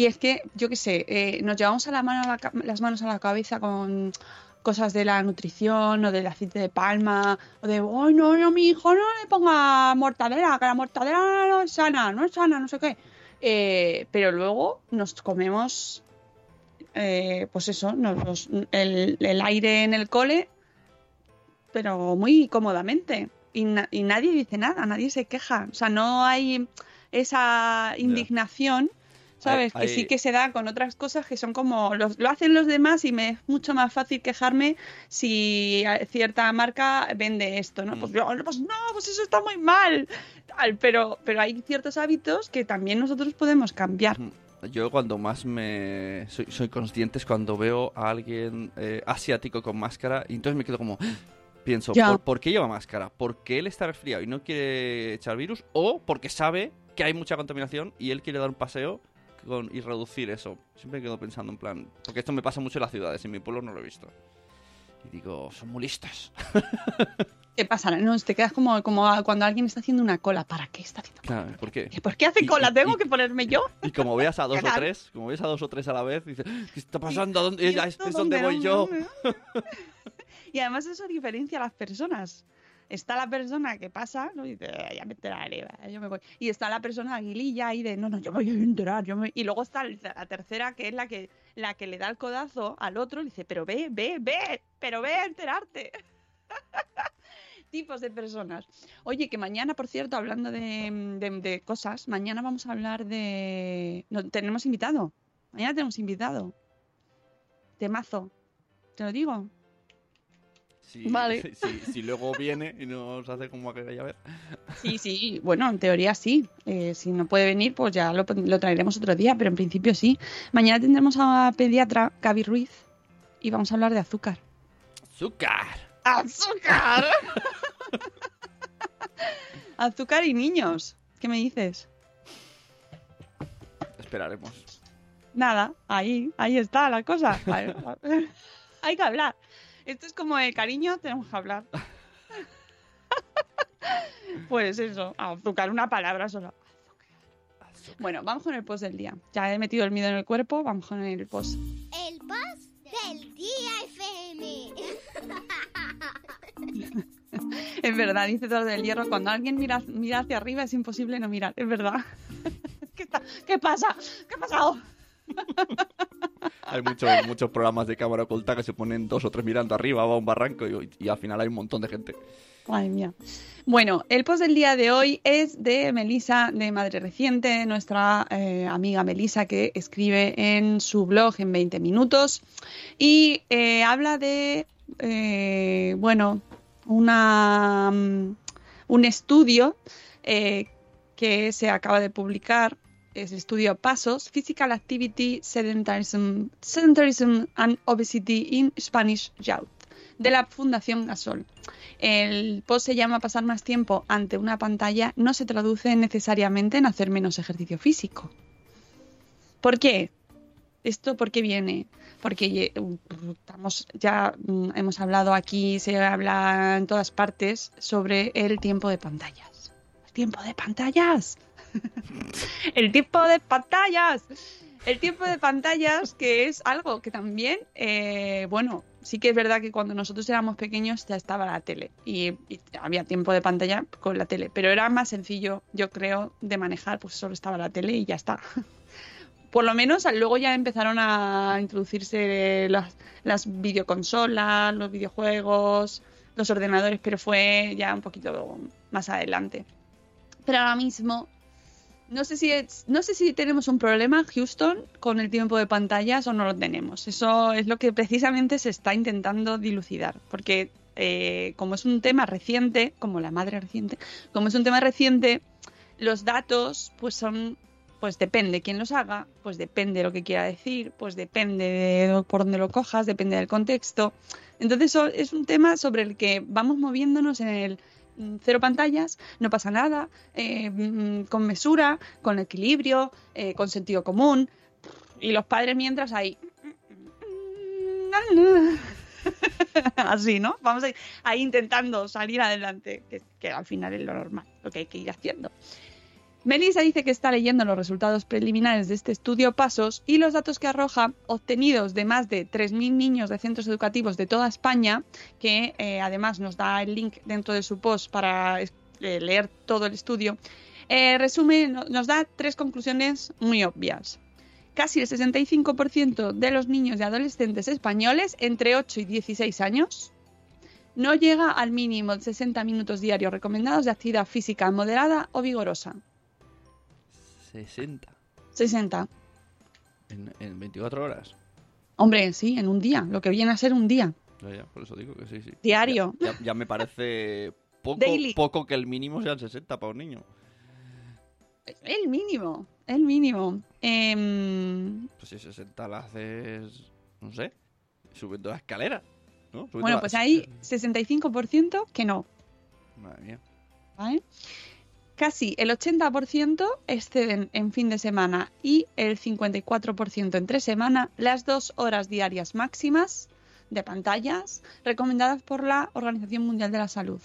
S1: y es que, yo qué sé, eh, nos llevamos a la mano las manos a la cabeza con cosas de la nutrición o del aceite de palma o de, ¡ay, no, no, mi hijo no le ponga mortadela, que la mortadela no es sana, no es sana, no sé qué. Eh, pero luego nos comemos, eh, pues eso, el, el, aire en el cole, pero muy cómodamente. Y, y, nadie dice nada, nadie se queja. O sea, no hay esa indignación. ¿Sabes? Que sí que se da con otras cosas que son como, lo, lo hacen los demás y me es mucho más fácil quejarme si cierta marca vende esto, ¿no? Pues, mm. pues, no, pues eso está muy mal, pero, pero hay ciertos hábitos que también nosotros podemos cambiar.
S2: Yo cuando más me soy, soy consciente es cuando veo a alguien eh, asiático con máscara y entonces me quedo como... Pienso, ¿por, ¿por, qué lleva máscara? ¿Porque él está resfriado y no quiere echar virus? ¿O porque sabe que hay mucha contaminación y él quiere dar un paseo y reducir eso. Siempre quedo pensando en plan, porque esto me pasa mucho en las ciudades, en mi pueblo no lo he visto. Y digo, son muy listos.
S1: ¿Qué pasa? No, te quedas como, como cuando alguien está haciendo una cola. ¿Para qué está haciendo cola?
S2: Claro, ¿por qué?
S1: ¿Por qué hace cola? ¿Tengo que ponerme yo?
S2: Y como veas a dos o tres, como veas a dos o tres a la vez, dices, ¿qué está pasando? ¿Dónde, es, es donde voy yo?
S1: y además eso diferencia a las personas está la persona que pasa, ¿no? Y dice, ya me enteraré, yo me voy. Y está la persona aguililla ahí de, no, no, yo me voy a enterar. Yo me... Y luego está la tercera, que es la que, la que le da el codazo al otro, y dice, pero ve, ve, ve, pero ve a enterarte. Tipos de personas. Oye, que mañana, por cierto, hablando de, cosas, mañana vamos a hablar de... No, tenemos invitado. Mañana tenemos invitado. Temazo. Te lo digo.
S2: Si, vale. Si, luego viene y nos hace como aquella vez.
S1: Sí, sí, bueno, en teoría sí. Eh, si no puede venir, pues ya lo, traeremos otro día, pero en principio sí. Mañana tendremos a pediatra Gaby Ruiz y vamos a hablar de azúcar.
S2: ¡Azúcar!
S1: ¡Azúcar! azúcar y niños. ¿Qué me dices?
S2: Esperaremos.
S1: Nada, ahí, ahí está la cosa. Hay que hablar. Esto es como de cariño, tenemos que hablar. pues eso, azúcar, una palabra solo. Bueno, vamos con el post del día. Ya he metido el miedo en el cuerpo, vamos con el post.
S3: El post del día FM.
S1: es verdad, dice todo del hierro, cuando alguien mira, mira hacia arriba es imposible no mirar, es verdad. ¿Qué, ¿Qué pasa? ¿Qué ha pasado?
S2: hay muchos, muchos programas de cámara oculta que se ponen dos o tres mirando arriba o a un barranco y, al final hay un montón de gente.
S1: Madre mía. Bueno, el post del día de hoy es de Melisa, de Madre Reciente, nuestra eh, amiga Melisa, que escribe en su blog en 20 minutos y eh, habla de, eh, bueno, una, mm, un estudio que se acaba de publicar es estudio Pasos, Physical Activity, Sedentarism, Sedentarism and Obesity in Spanish Youth, de la Fundación Gasol. El post se llama Pasar más tiempo ante una pantalla no se traduce necesariamente en hacer menos ejercicio físico. ¿Por qué? ¿Esto por qué viene? Porque estamos, ya mm, hemos hablado aquí, se habla en todas partes sobre el tiempo de pantallas. ¿El tiempo de pantallas? el tiempo de pantallas. El tiempo de pantallas, que es algo que también, eh, bueno, sí que es verdad que cuando nosotros éramos pequeños ya estaba la tele y, había tiempo de pantalla con la tele, pero era más sencillo, yo creo, de manejar, pues solo estaba la tele y ya está. Por lo menos luego ya empezaron a introducirse las videoconsolas, los videojuegos, los ordenadores, pero fue ya un poquito más adelante. Pero ahora mismo no sé si es- no sé si tenemos un problema, Houston, con el tiempo de pantallas o no lo tenemos. Eso es lo que precisamente se está intentando dilucidar, porque eh, como es un tema reciente, como la madre reciente, como es un tema reciente, los datos, pues son, pues depende quién los haga, pues depende lo que quiera decir, pues depende de por dónde lo cojas, depende del contexto. Entonces es un tema sobre el que vamos moviéndonos en el cero pantallas, no pasa nada, eh, mm, con mesura, con equilibrio, eh, con sentido común. Y los padres mientras ahí... Así, ¿no? Vamos ahí, ahí intentando salir adelante, que al final es lo normal, lo que hay que ir haciendo. Melissa dice que está leyendo los resultados preliminares de este estudio Pasos y los datos que arroja, obtenidos de más de 3.000 niños de centros educativos de toda España, que eh, además nos da el link dentro de su post para eh, leer todo el estudio, eh, resume, no- nos da tres conclusiones muy obvias. Casi el 65% de los niños y adolescentes españoles entre 8 y 16 años no llega al mínimo de 60 minutos diarios recomendados de actividad física moderada o vigorosa.
S2: 60.
S1: 60.
S2: En, en 24 horas.
S1: Hombre, sí, en un día, lo que viene a ser un día.
S2: Ya, ya, por eso digo que sí, sí.
S1: Diario.
S2: Ya, ya- ya me parece poco,
S1: Daily.
S2: poco que el mínimo sean 60 para un niño.
S1: El mínimo, el mínimo. Em,
S2: Pues si 60 la haces, no sé, subiendo la escalera. ¿no? Subiendo
S1: bueno,
S2: la-
S1: pues hay 65% que no.
S2: Madre mía.
S1: ¿vale? Casi el 80% exceden en fin de semana y el 54% entre semana las dos horas diarias máximas de pantallas recomendadas por la Organización Mundial de la Salud.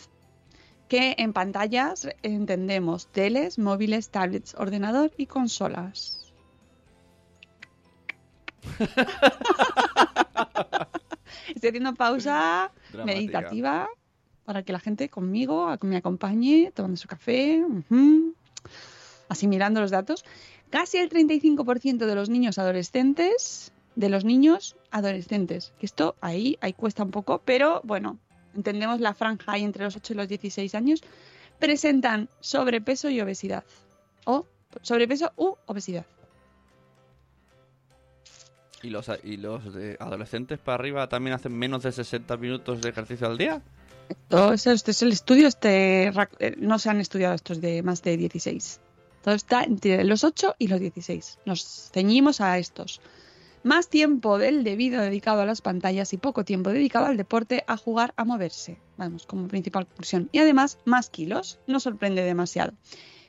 S1: Que en pantallas entendemos teles, móviles, tablets, ordenador y consolas. Estoy haciendo pausa
S2: Dramática.
S1: meditativa para que la gente conmigo me acompañe tomando su café, asimilando los datos. Casi el 35% de los niños adolescentes, de los niños adolescentes, que esto ahí, ahí cuesta un poco, pero bueno, entendemos la franja ahí entre los 8 y los 16 años, presentan sobrepeso y obesidad. O sobrepeso u obesidad.
S2: ¿Y los, ¿Y los adolescentes para arriba también hacen menos de 60 minutos de ejercicio al día?
S1: Todo eso, este es el estudio, este eh, no se han estudiado estos de más de 16. Todo está entre los 8 y los 16. Nos ceñimos a estos. Más tiempo del debido dedicado a las pantallas y poco tiempo dedicado al deporte, a jugar, a moverse. Vamos, como principal conclusión. Y además, más kilos. No sorprende demasiado.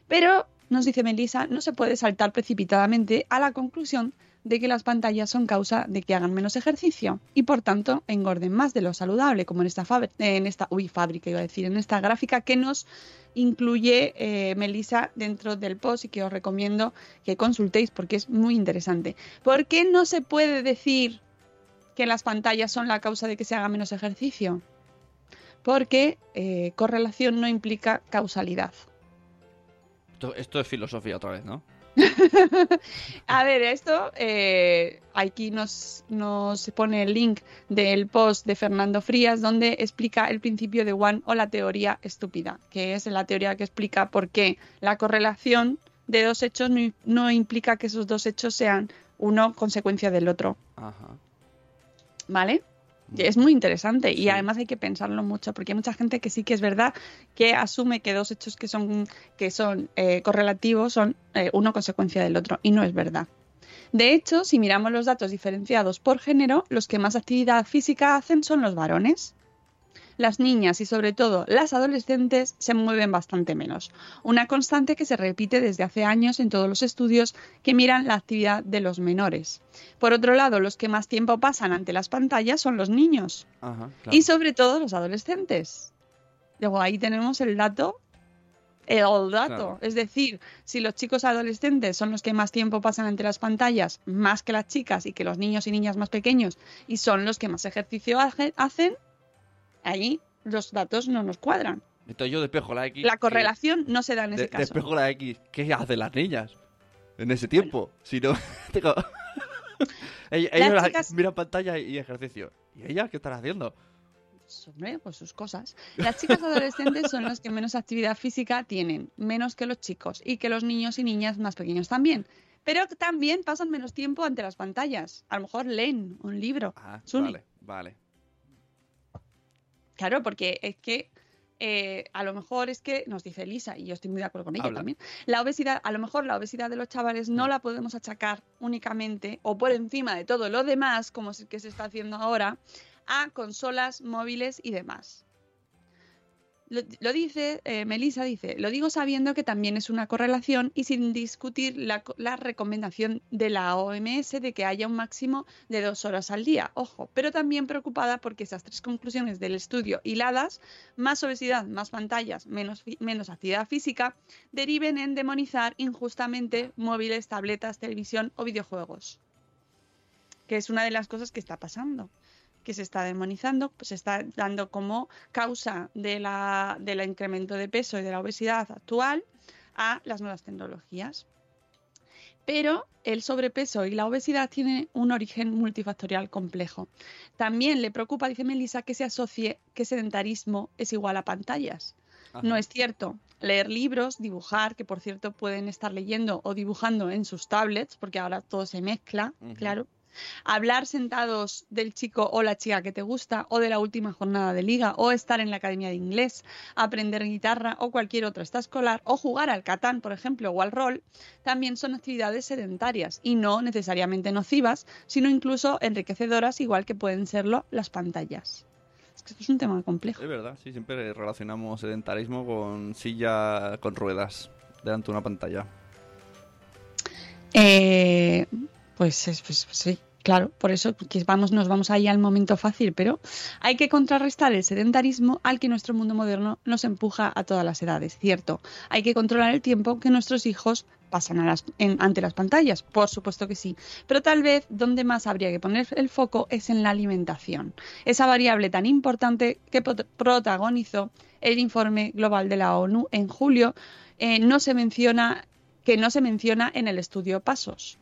S1: Pero, nos dice Melissa, no se puede saltar precipitadamente a la conclusión de que las pantallas son causa de que hagan menos ejercicio y por tanto engorden más de lo saludable, como en esta, uy, fábrica, iba a decir, en esta gráfica que nos incluye eh, Melissa dentro del post y que os recomiendo que consultéis porque es muy interesante. ¿Por qué no se puede decir que las pantallas son la causa de que se haga menos ejercicio? Porque eh, correlación no implica causalidad.
S2: Esto es filosofía otra vez, ¿no?
S1: A ver, esto eh, aquí nos, nos pone el link del post de Fernando Frías donde explica el principio de One o la teoría estúpida, que es la teoría que explica por qué la correlación de dos hechos no, no implica que esos dos hechos sean uno consecuencia del otro,
S2: Ajá.
S1: ¿vale? Es muy interesante y
S2: Sí.
S1: además hay que pensarlo mucho porque hay mucha gente que sí que es verdad que asume que dos hechos que son, que son eh, correlativos son eh, uno consecuencia del otro y no es verdad. De hecho, si miramos los datos diferenciados por género, los que más actividad física hacen son los varones. Las niñas y sobre todo las adolescentes se mueven bastante menos, una constante que se repite desde hace años en todos los estudios que miran la actividad de los menores. Por otro lado, los que más tiempo pasan ante las pantallas son los niños
S2: Ajá, claro.
S1: y sobre todo los adolescentes. Luego ahí tenemos el dato el dato.
S2: Claro.
S1: Es decir, si los chicos adolescentes son los que más tiempo pasan ante las pantallas, más que las chicas y que los niños y niñas más pequeños, y son los que más ejercicio hace- hacen, ahí los datos no nos cuadran.
S2: Entonces yo despejo la X.
S1: La correlación no se da en ese caso.
S2: despejo la X. ¿Qué hacen las niñas en ese tiempo? Si no, tengo... Ell- Ellos
S1: Las
S2: las-
S1: chicas-
S2: miran pantalla y ejercicio. ¿Y ella qué están haciendo?
S1: Pues, hombre, pues sus cosas. Las chicas adolescentes son las que menos actividad física tienen, menos que los chicos, y que los niños y niñas más pequeños también. Pero también pasan menos tiempo ante las pantallas. A lo mejor leen un libro.
S2: Ah, vale, vale.
S1: Claro, porque es que eh, a lo mejor es que, nos dice Lisa, y yo estoy muy de acuerdo con ella
S2: Habla.
S1: también, la obesidad, a lo mejor la obesidad de los chavales no
S2: Mm.
S1: la podemos achacar únicamente o por encima de todo lo demás, como es que se está haciendo ahora, a consolas, móviles y demás. Lo, lo dice, eh, Melissa dice, lo digo sabiendo que también es una correlación y sin discutir la, la recomendación de la OMS de que haya un máximo de dos horas al día. Ojo, pero también preocupada porque esas tres conclusiones del estudio hiladas, más obesidad, más pantallas, menos, menos actividad física, deriven en demonizar injustamente móviles, tabletas, televisión o videojuegos. Que es una de las cosas que está pasando que se está demonizando, pues se está dando como causa de la, del incremento de peso y de la obesidad actual a las nuevas tecnologías. Pero el sobrepeso y la obesidad tienen un origen multifactorial complejo. También le preocupa, dice Melissa, que se asocie que sedentarismo es igual a pantallas.
S2: Ajá.
S1: No es cierto. Leer libros, dibujar, que por cierto pueden estar leyendo o dibujando en sus tablets, porque ahora todo se mezcla, claro. Hablar sentados del chico o la chica que te gusta, o de la última jornada de liga, o estar en la academia de inglés, aprender guitarra o cualquier otra escolar, o jugar al catán, por ejemplo, o al rol, también son actividades sedentarias y no necesariamente nocivas, sino incluso enriquecedoras, igual que pueden serlo las pantallas. Es que esto es un tema complejo.
S2: Es verdad, sí, siempre relacionamos sedentarismo con silla con ruedas delante de una pantalla.
S1: Eh, pues, es- pues, pues sí, claro, por eso que vamos, nos vamos ahí al momento fácil, pero hay que contrarrestar el sedentarismo al que nuestro mundo moderno nos empuja a todas las edades, cierto. Hay que controlar el tiempo que nuestros hijos pasan ante las pantallas, por supuesto que sí, pero tal vez donde más habría que poner el foco es en la alimentación, esa variable tan importante que prot- protagonizó el informe global de la ONU en julio, eh, no se menciona que no se menciona en el estudio Pasos.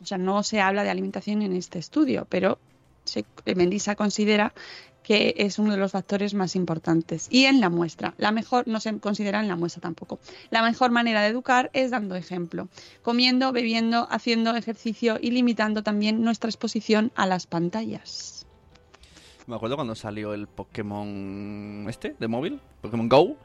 S1: O sea, no se habla de alimentación en este estudio, pero se, Mendisa considera que es uno de los factores más importantes. Y en la muestra, la mejor, no se considera en la muestra tampoco. La mejor manera de educar es dando ejemplo, comiendo, bebiendo, haciendo ejercicio y limitando también nuestra exposición a las pantallas.
S2: Me acuerdo cuando salió el Pokémon este, de móvil, Pokémon Go,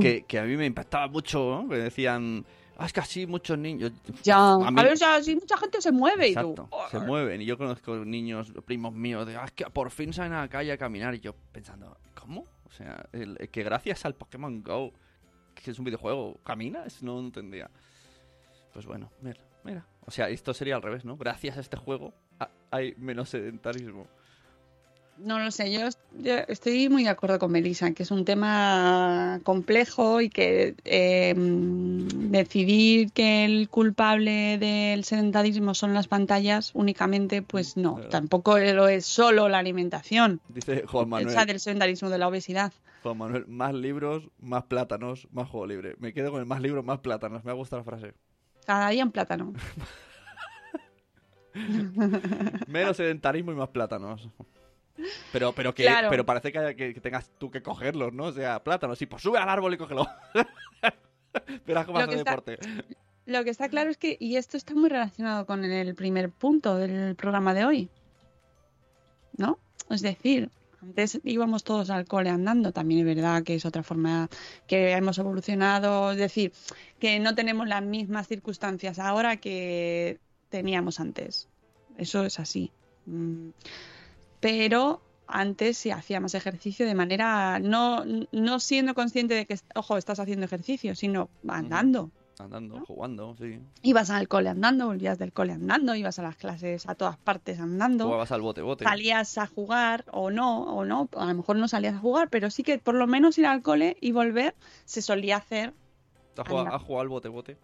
S2: que, que a mí me impactaba mucho, ¿no? Que decían, ah, es que así muchos niños...
S1: Ya,
S2: A
S1: a,
S2: mí-
S1: ver, o sea, si mucha gente se mueve y tú.
S2: Se mueven. Y yo conozco niños, primos míos, de, ah, es que por fin salen a la calle a caminar. Y yo pensando, ¿cómo? O sea, el- que gracias al Pokémon Go, que es un videojuego, ¿caminas? No entendía. Pues bueno, mira, mira. O sea, esto sería al revés, ¿no? Gracias a este juego hay menos sedentarismo.
S1: No lo sé, yo, est- yo estoy muy de acuerdo con Melissa, que es un tema complejo y que eh, mm, decidir que el culpable del sedentarismo son las pantallas únicamente, pues no, tampoco lo es solo la alimentación,
S2: Dice Juan Manuel.
S1: del sedentarismo de la obesidad.
S2: Juan Manuel, más libros, más plátanos, más juego libre. Me quedo con el más libros, más plátanos. Me ha gustado la frase.
S1: Cada día un plátano.
S2: Menos sedentarismo y más plátanos. Pero, pero que,
S1: Claro.
S2: pero parece que, que- que tengas tú que cogerlos, ¿no? O sea, plátanos, sí, pues sube al árbol y cógelo. Verás cómo
S1: Lo
S2: hace
S1: que está-
S2: deporte.
S1: Lo que está claro es que, y esto está muy relacionado con el primer punto del programa de hoy, ¿no? Es decir, antes íbamos todos al cole andando, también es verdad que es otra forma que hemos evolucionado, es decir, que no tenemos las mismas circunstancias ahora que teníamos antes. Eso es así. Mm. Pero antes se hacía más ejercicio de manera, no, no siendo consciente de que, ojo, estás haciendo ejercicio, sino andando.
S2: Andando, jugando, sí.
S1: Ibas al cole andando, volvías del cole andando, ibas a las clases a todas partes andando,
S2: Jugabas al bote-bote.
S1: salías a jugar o no, o no, a lo mejor no salías a jugar, pero sí que por lo menos ir al cole y volver se solía hacer
S2: ¿Has jugado,
S1: Anda.
S2: has jugado al bote-bote?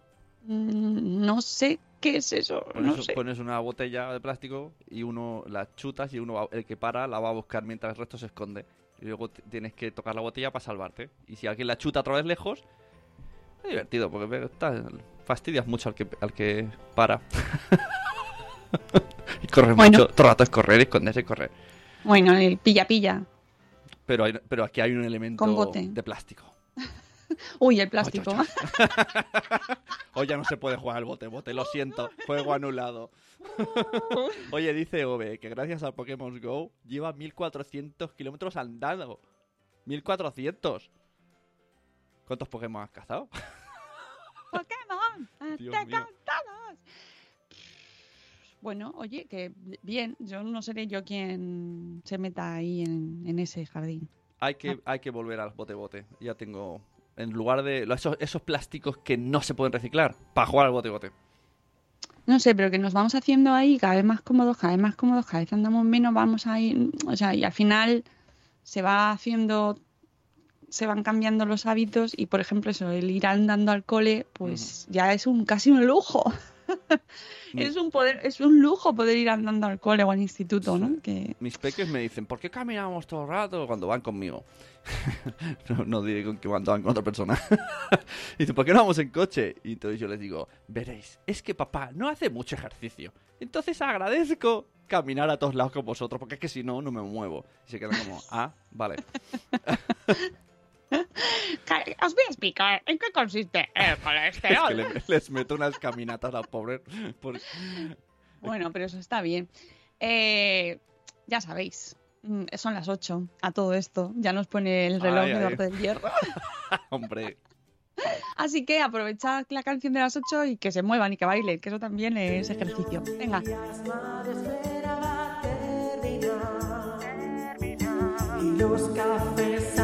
S1: Mm, No sé qué es eso,
S2: Pones,
S1: no sé.
S2: pones una botella de plástico y uno la chutas y uno va- el que para la va a buscar mientras el resto se esconde. Y luego tienes que tocar la botella para salvarte. Y si alguien la chuta otra vez lejos, es divertido porque está- fastidias mucho al que, al que para. y corres
S1: Bueno.
S2: mucho. Todo el rato es correr, esconderse y correr.
S1: Bueno, el pilla-pilla.
S2: Pero, hay- pero aquí hay un elemento de plástico.
S1: Uy, el plástico.
S2: Hoy ya no se puede jugar al bote-bote, lo siento. Juego anulado. Oye, dice Ove que gracias al Pokémon Go lleva 1400 kilómetros andando. 1400. ¿Cuántos Pokémon has cazado?
S1: Pokémon, te
S2: mío.
S1: cantamos. Bueno, oye, que bien, yo no seré yo quien se meta ahí en, en ese jardín.
S2: Hay que, hay que volver al bote-bote. Ya tengo. En lugar de esos, esos plásticos que no se pueden reciclar, para jugar al bote-bote.
S1: No sé, pero que nos vamos haciendo ahí cada vez más cómodos, cada vez más cómodos, cada vez andamos menos, vamos a ir, o sea, y al final se va haciendo, se van cambiando los hábitos y, por ejemplo, eso, el ir andando al cole, pues ya es un casi un lujo. Es un poder, es un lujo poder ir andando al cole o al instituto, ¿no? Que
S2: Mis peques me dicen, ¿por qué caminamos todo el rato cuando van conmigo? no, no diré con que cuando van con otra persona. Dicen, ¿por qué no vamos en coche? Y entonces yo les digo, veréis, es que papá no hace mucho ejercicio. Entonces agradezco caminar a todos lados con vosotros, porque es que si no, no me muevo. Y se quedan como, ah, vale.
S1: Os voy a explicar en qué consiste el
S2: Es que
S1: colesterol.
S2: le- les meto unas caminatas al pobre. por-
S1: Bueno, pero eso está bien. Eh, ya sabéis, mm, son las 8 a todo esto. Ya nos pone el reloj
S2: Ay,
S1: de
S2: ay.
S1: Del Hierro.
S2: Hombre,
S1: Así que aprovechad la canción de las 8 y que se muevan y que bailen, que eso también es ejercicio. Venga.
S4: Y los cafés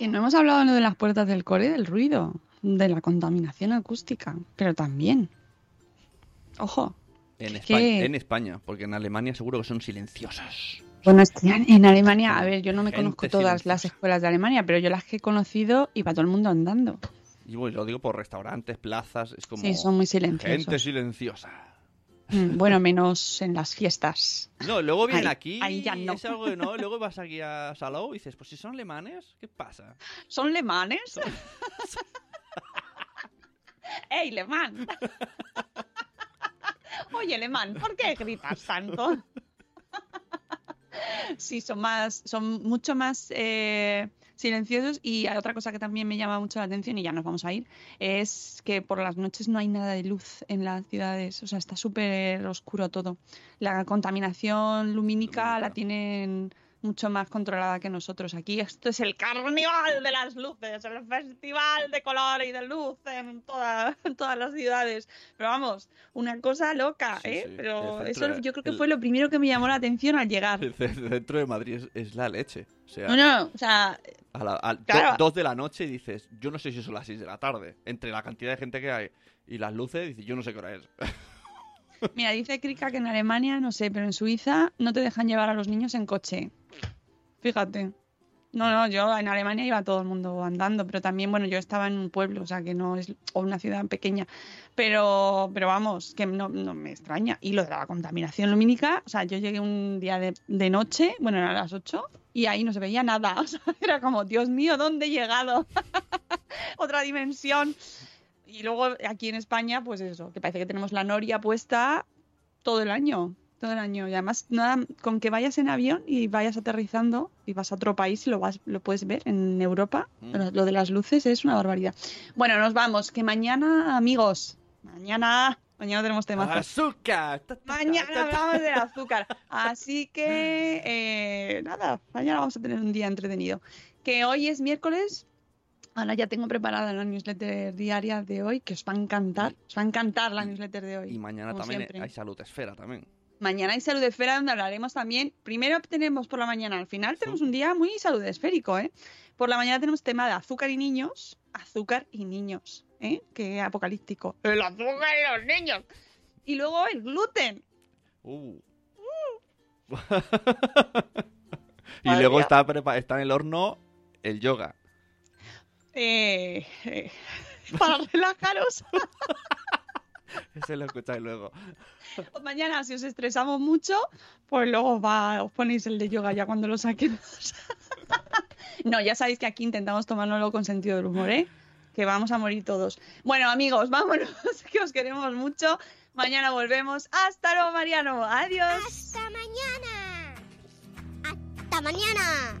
S4: Que
S1: no hemos hablado lo de las puertas del cole, del ruido, de la contaminación acústica, pero también. Ojo.
S2: en. España, en España, porque en Alemania seguro que son silenciosas.
S1: Bueno, en Alemania, a ver, yo no me
S2: Gente
S1: conozco todas las escuelas de Alemania, pero yo las que he conocido iba todo el mundo andando.
S2: Y bueno, lo digo por restaurantes, plazas, es como
S1: Sí, son muy
S2: gente
S1: silenciosos.
S2: silenciosa.
S1: Mm, Bueno, menos en las fiestas.
S2: No, luego vienen
S1: Ahí-
S2: aquí
S1: ahí ya no.
S2: es algo que no, luego vas aquí a Salou y dices, pues si son alemanes, ¿qué pasa?
S1: ¿Son lemanes? ¡Ey, lemán! Oye, lemán, ¿por qué gritas tanto? sí, son más, son mucho más eh, silenciosos y hay otra cosa que también me llama mucho la atención y ya nos vamos a ir, es que por las noches no hay nada de luz en las ciudades, o sea, está súper oscuro todo. La contaminación lumínica
S2: Lumínica.
S1: la tienen mucho más controlada que nosotros. Aquí esto es el carnaval de las luces, el festival de color y de luz en, toda- en todas las ciudades. Pero vamos, una cosa loca, ¿eh?
S2: sí,
S1: Pero eso yo creo que
S2: el-
S1: fue lo primero que me llamó la atención al llegar.
S2: El ce- centro de Madrid es, es la leche. O sea,
S1: No, no, o sea,
S2: a la- a do-
S1: claro.
S2: dos de la noche y dices, yo no sé si son las seis de la tarde. Entre la cantidad de gente que hay y las luces, dices, yo no sé qué hora es.
S1: mira, dice Krika que en Alemania, no sé, pero en Suiza no te dejan llevar a los niños en coche. Fíjate. No, no, yo en Alemania iba todo el mundo andando, pero también, bueno, yo estaba en un pueblo, o sea, que no es, o una ciudad pequeña, pero, pero vamos, que no, no me extraña. Y lo de la contaminación lumínica, o sea, yo llegué un día de, de noche, bueno, eran las 8, y ahí no se veía nada, o sea, era como, Dios mío, ¿dónde he llegado? Otra dimensión. Y luego aquí en España, pues eso, que parece que tenemos la noria puesta todo el año, todo el año. Y además, nada, con que vayas en avión y vayas aterrizando y vas a otro país y lo, vas, lo puedes ver en Europa,
S2: Mm.
S1: lo, de las luces es una barbaridad. Bueno, nos vamos, que mañana, amigos, mañana, mañana tenemos temas.
S2: ¡Azúcar! Ta, ta, ta,
S1: Mañana hablamos del azúcar. Así que, eh, nada, mañana vamos a tener un día entretenido. Que hoy es miércoles. Ahora ya tengo preparada la newsletter diaria de hoy, que os va a encantar. Os va a encantar la newsletter de hoy.
S2: Y mañana también
S1: siempre.
S2: hay salud esfera también.
S1: Mañana hay salud esfera donde hablaremos también. Primero tenemos por la mañana, al final tenemos un día muy salud esférico, ¿eh? Por la mañana tenemos tema de azúcar y niños. Azúcar y niños, ¿eh? Qué apocalíptico. El azúcar y los niños. Y luego el gluten.
S2: Uh. y
S1: Madre
S2: luego
S1: mía.
S2: está, está en el horno el yoga.
S1: Eh, eh, para relajaros.
S2: Ese lo escucháis luego.
S1: Mañana, si os estresamos mucho, pues luego va, os ponéis el de yoga ya cuando lo saquemos. no, ya sabéis que aquí intentamos tomárnoslo con sentido del humor, ¿eh? Que vamos a morir todos. Bueno, amigos, vámonos, que os queremos mucho. Mañana volvemos. Hasta luego, Mariano. Adiós.
S3: ¡Hasta mañana! ¡Hasta mañana!